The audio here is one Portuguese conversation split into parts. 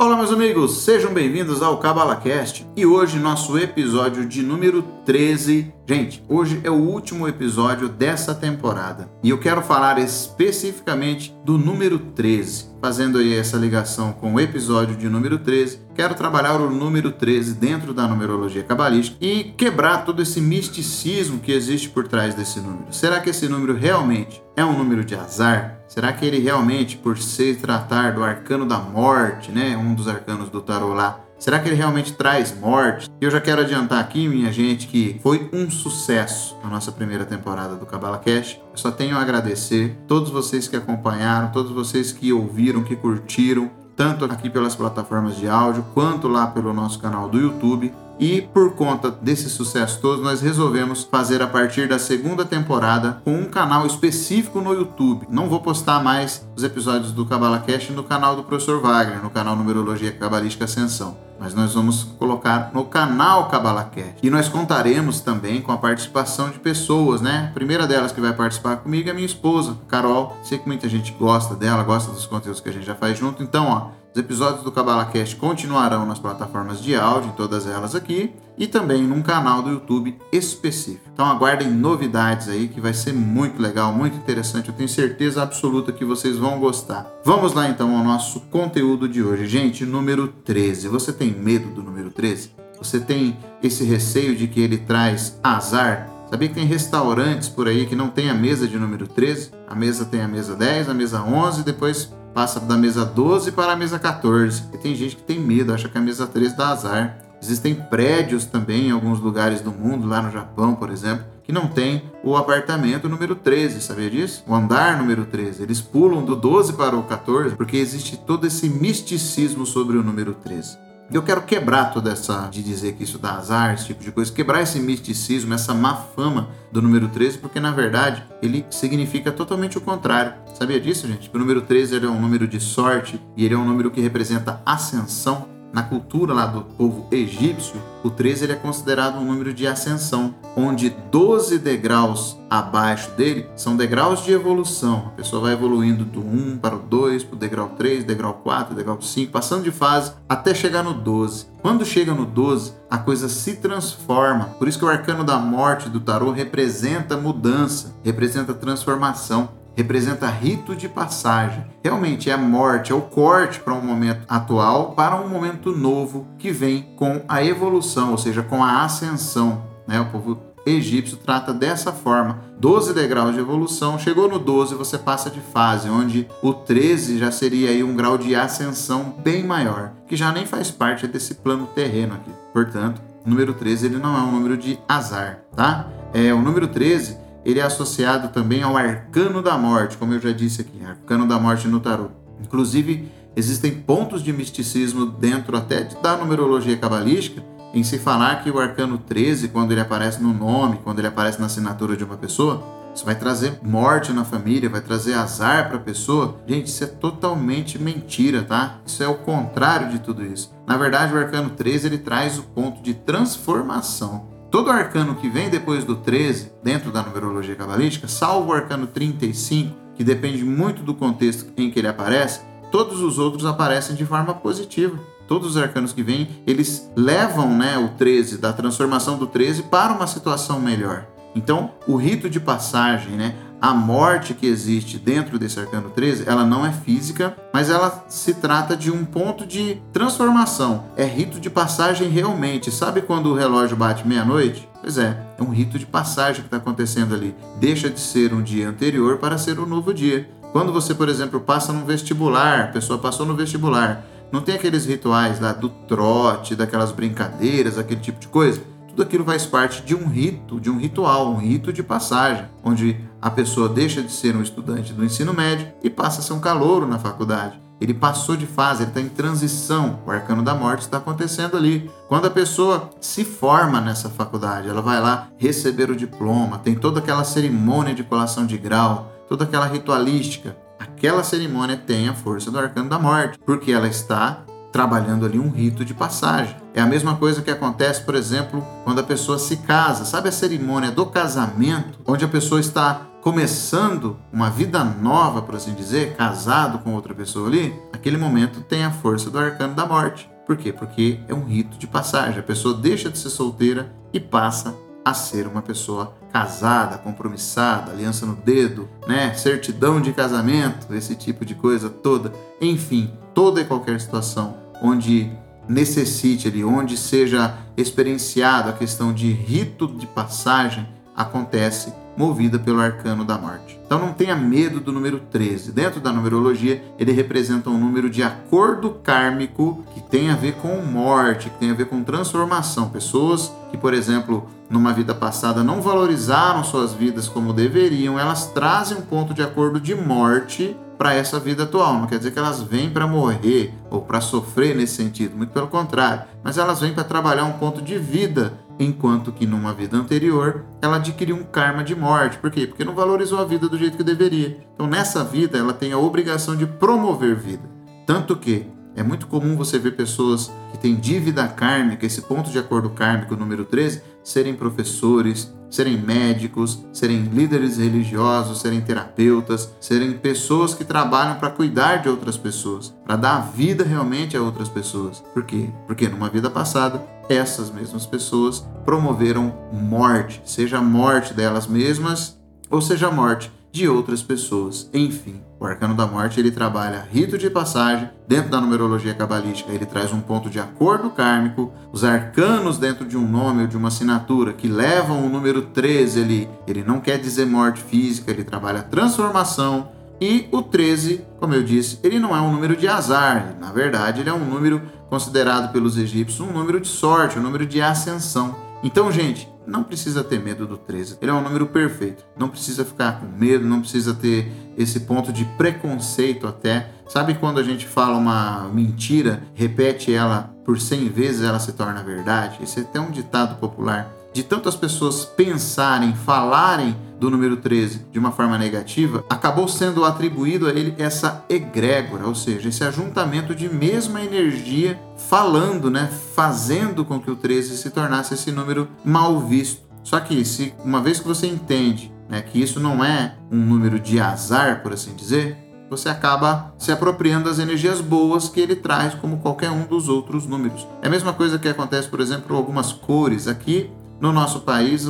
Olá, meus amigos, sejam bem-vindos ao CabalaCast e hoje nosso episódio de número 13. Gente, hoje é o último episódio dessa temporada e eu quero falar especificamente do número 13. Fazendo aí essa ligação com o episódio de número 13, quero trabalhar o número 13 dentro da numerologia cabalística e quebrar todo esse misticismo que existe por trás desse número. Será que esse número realmente é um número de azar? Será que ele realmente, por se tratar do arcano da morte, né, um dos arcanos do tarô lá, será que ele realmente traz morte? Eu já quero adiantar aqui, minha gente, que foi um sucesso a nossa primeira temporada do Cabala Cash. Eu só tenho a agradecer todos vocês que acompanharam, todos vocês que ouviram, que curtiram, tanto aqui pelas plataformas de áudio quanto lá pelo nosso canal do YouTube. E por conta desse sucesso todo, nós resolvemos fazer a partir da segunda temporada com um canal específico no YouTube. Não vou postar mais os episódios do Cabala Cash no canal do Professor Wagner, no canal Numerologia Cabalística Ascensão. Mas nós vamos colocar no canal Cabala Cash. E nós contaremos também com a participação de pessoas, né? A primeira delas que vai participar comigo é minha esposa, Carol. Sei que muita gente gosta dela, gosta dos conteúdos que a gente já faz junto. Então, ó, os episódios do CabalaCast continuarão nas plataformas de áudio, em todas elas aqui, e também num canal do YouTube específico. Então aguardem novidades aí que vai ser muito legal, muito interessante. Eu tenho certeza absoluta que vocês vão gostar. Vamos lá então ao nosso conteúdo de hoje. Gente, número 13. Você tem medo do número 13? Você tem esse receio de que ele traz azar? Sabia que tem restaurantes por aí que não tem a mesa de número 13? A mesa tem a mesa 10, a mesa 11, depois passa da mesa 12 para a mesa 14. E tem gente que tem medo, acha que a mesa 13 dá azar. Existem prédios também em alguns lugares do mundo, lá no Japão, por exemplo, que não tem o apartamento número 13, sabia disso? O andar número 13. Eles pulam do 12 para o 14 porque existe todo esse misticismo sobre o número 13. Eu quero quebrar toda essa de dizer que isso dá azar, esse tipo de coisa, quebrar esse misticismo, essa má fama do número 13, porque na verdade ele significa totalmente o contrário. Sabia disso, gente? O número 13 ele é um número de sorte e ele é um número que representa ascensão na cultura lá do povo egípcio, o 13 ele é considerado um número de ascensão, onde 12 degraus abaixo dele são degraus de evolução. A pessoa vai evoluindo do 1 para o 2, para o degrau 3, degrau 4, degrau 5, passando de fase até chegar no 12. Quando chega no 12, a coisa se transforma. Por isso que o arcano da morte do tarô representa mudança, representa transformação representa rito de passagem. Realmente é a morte, é o corte para um momento atual para um momento novo que vem com a evolução, ou seja, com a ascensão. Né? O povo egípcio trata dessa forma. 12 degraus de evolução, chegou no 12, você passa de fase, onde o 13 já seria aí um grau de ascensão bem maior, que já nem faz parte desse plano terreno aqui. Portanto, o número 13 ele não é um número de azar, tá? É o número 13 ele é associado também ao arcano da morte, como eu já disse aqui, arcano da morte no tarot. Inclusive, existem pontos de misticismo dentro até da numerologia cabalística em se falar que o arcano 13, quando ele aparece no nome, quando ele aparece na assinatura de uma pessoa, isso vai trazer morte na família, vai trazer azar para a pessoa. Gente, isso é totalmente mentira, tá? Isso é o contrário de tudo isso. Na verdade, o arcano 13 ele traz o ponto de transformação. Todo arcano que vem depois do 13, dentro da numerologia cabalística, salvo o arcano 35, que depende muito do contexto em que ele aparece, todos os outros aparecem de forma positiva. Todos os arcanos que vêm, eles levam né, o 13, da transformação do 13 para uma situação melhor. Então, o rito de passagem, né, a morte que existe dentro desse arcano 13, ela não é física, mas ela se trata de um ponto de transformação. É rito de passagem realmente. Sabe quando o relógio bate meia-noite? Pois é, é um rito de passagem que está acontecendo ali. Deixa de ser um dia anterior para ser um novo dia. Quando você, por exemplo, passa no vestibular, a pessoa passou no vestibular, não tem aqueles rituais lá do trote, daquelas brincadeiras, aquele tipo de coisa? tudo aquilo faz parte de um rito, de um ritual, um rito de passagem, onde a pessoa deixa de ser um estudante do ensino médio e passa a ser um calouro na faculdade. Ele passou de fase, ele está em transição. O arcano da morte está acontecendo ali. Quando a pessoa se forma nessa faculdade, ela vai lá receber o diploma, tem toda aquela cerimônia de colação de grau, toda aquela ritualística. Aquela cerimônia tem a força do arcano da morte, porque ela está trabalhando ali um rito de passagem. É a mesma coisa que acontece, por exemplo, quando a pessoa se casa. Sabe a cerimônia do casamento, onde a pessoa está começando uma vida nova, por assim dizer, casado com outra pessoa ali, aquele momento tem a força do arcano da morte. Por quê? Porque é um rito de passagem. A pessoa deixa de ser solteira e passa a ser uma pessoa casada, compromissada, aliança no dedo, né, certidão de casamento, esse tipo de coisa toda. Enfim, toda e qualquer situação onde necessite ali, onde seja experienciado a questão de rito de passagem, acontece movida pelo arcano da morte. Então não tenha medo do número 13. Dentro da numerologia, ele representa um número de acordo kármico que tem a ver com morte, que tem a ver com transformação. Pessoas que, por exemplo, numa vida passada não valorizaram suas vidas como deveriam, elas trazem um ponto de acordo de morte para essa vida atual. Não quer dizer que elas vêm para morrer ou para sofrer nesse sentido, muito pelo contrário, mas elas vêm para trabalhar um ponto de vida, enquanto que numa vida anterior ela adquiriu um karma de morte. Por quê? Porque não valorizou a vida do jeito que deveria. Então nessa vida ela tem a obrigação de promover vida. Tanto que é muito comum você ver pessoas que têm dívida kármica, esse ponto de acordo kármico número 13, serem professores, serem médicos, serem líderes religiosos, serem terapeutas, serem pessoas que trabalham para cuidar de outras pessoas, para dar vida realmente a outras pessoas. Por quê? Porque numa vida passada, essas mesmas pessoas promoveram morte, seja a morte delas mesmas ou seja a morte de outras pessoas. Enfim, o arcano da morte ele trabalha rito de passagem. Dentro da numerologia cabalística, ele traz um ponto de acordo kármico. Os arcanos dentro de um nome ou de uma assinatura que levam o número 13 ali, ele não quer dizer morte física, ele trabalha transformação. E o 13, como eu disse, ele não é um número de azar, na verdade, ele é um número considerado pelos egípcios um número de sorte, um número de ascensão. Então, gente, não precisa ter medo do 13. Ele é um número perfeito. Não precisa ficar com medo, não precisa ter esse ponto de preconceito até. Sabe quando a gente fala uma mentira, repete ela por 100 vezes, ela se torna verdade? Esse é até um ditado popular. De tantas pessoas pensarem, falarem do número 13 de uma forma negativa, acabou sendo atribuído a ele essa egrégora, ou seja, esse ajuntamento de mesma energia falando, né, fazendo com que o 13 se tornasse esse número mal visto. Só que se uma vez que você entende, né, que isso não é um número de azar, por assim dizer, você acaba se apropriando das energias boas que ele traz, como qualquer um dos outros números. É a mesma coisa que acontece, por exemplo, com algumas cores. Aqui no nosso país,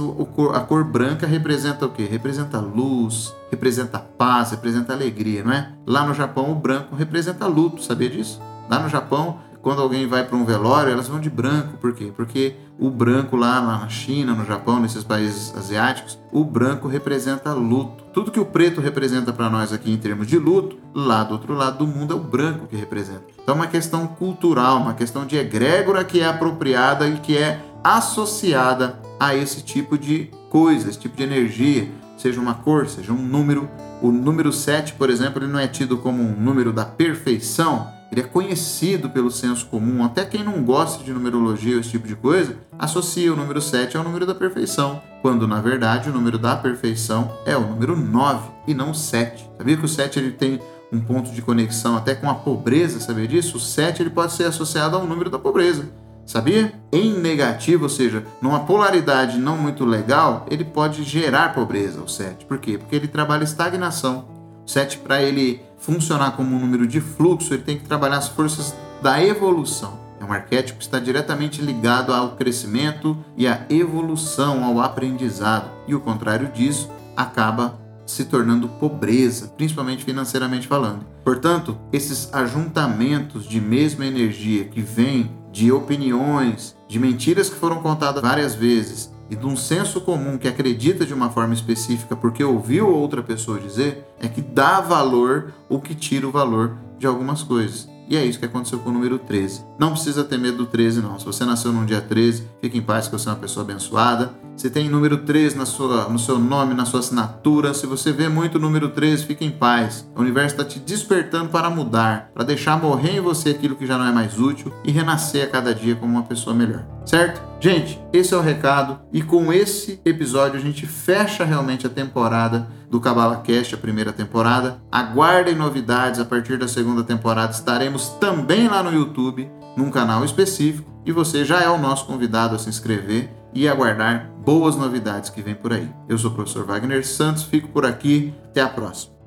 a cor branca representa o quê? Representa luz, representa paz, representa alegria, não é? Lá no Japão, o branco representa luto, sabia disso? Lá no Japão, quando alguém vai para um velório, elas vão de branco. Por quê? Porque o branco lá, lá na China, no Japão, nesses países asiáticos, o branco representa luto. Tudo que o preto representa para nós aqui em termos de luto, lá do outro lado do mundo é o branco que representa. Então é uma questão cultural, uma questão de egrégora que é apropriada e que é associada a esse tipo de coisa, esse tipo de energia, seja uma cor, seja um número. O número 7, por exemplo, ele não é tido como um número da perfeição, ele é conhecido pelo senso comum. Até quem não gosta de numerologia ou esse tipo de coisa, associa o número 7 ao número da perfeição, quando na verdade o número da perfeição é o número 9 e não 7. Sabia que o 7 ele tem um ponto de conexão até com a pobreza, sabia disso? O 7 ele pode ser associado ao número da pobreza. Sabia? Em negativo, ou seja, numa polaridade não muito legal, ele pode gerar pobreza, o 7. Por quê? Porque ele trabalha estagnação. O 7, para ele funcionar como um número de fluxo, ele tem que trabalhar as forças da evolução. É um arquétipo que está diretamente ligado ao crescimento e à evolução, ao aprendizado. E o contrário disso acaba se tornando pobreza, principalmente financeiramente falando. Portanto, esses ajuntamentos de mesma energia que vêm de opiniões, de mentiras que foram contadas várias vezes e de um senso comum que acredita de uma forma específica porque ouviu outra pessoa dizer, é que dá valor ou que tira o valor de algumas coisas. E é isso que aconteceu com o número 13. Não precisa ter medo do 13, não. Se você nasceu no dia 13, fique em paz que você é uma pessoa abençoada. Se tem número 13 na sua, no seu nome, na sua assinatura, se você vê muito número 13, fique em paz. O universo está te despertando para mudar, para deixar morrer em você aquilo que já não é mais útil e renascer a cada dia como uma pessoa melhor. Certo? Gente, esse é o recado e com esse episódio a gente fecha realmente a temporada do Cabala Cast, a primeira temporada. Aguardem novidades a partir da segunda temporada. Estaremos também lá no YouTube, num canal específico, e você já é o nosso convidado a se inscrever e aguardar boas novidades que vem por aí. Eu sou o professor Wagner Santos, fico por aqui, até a próxima.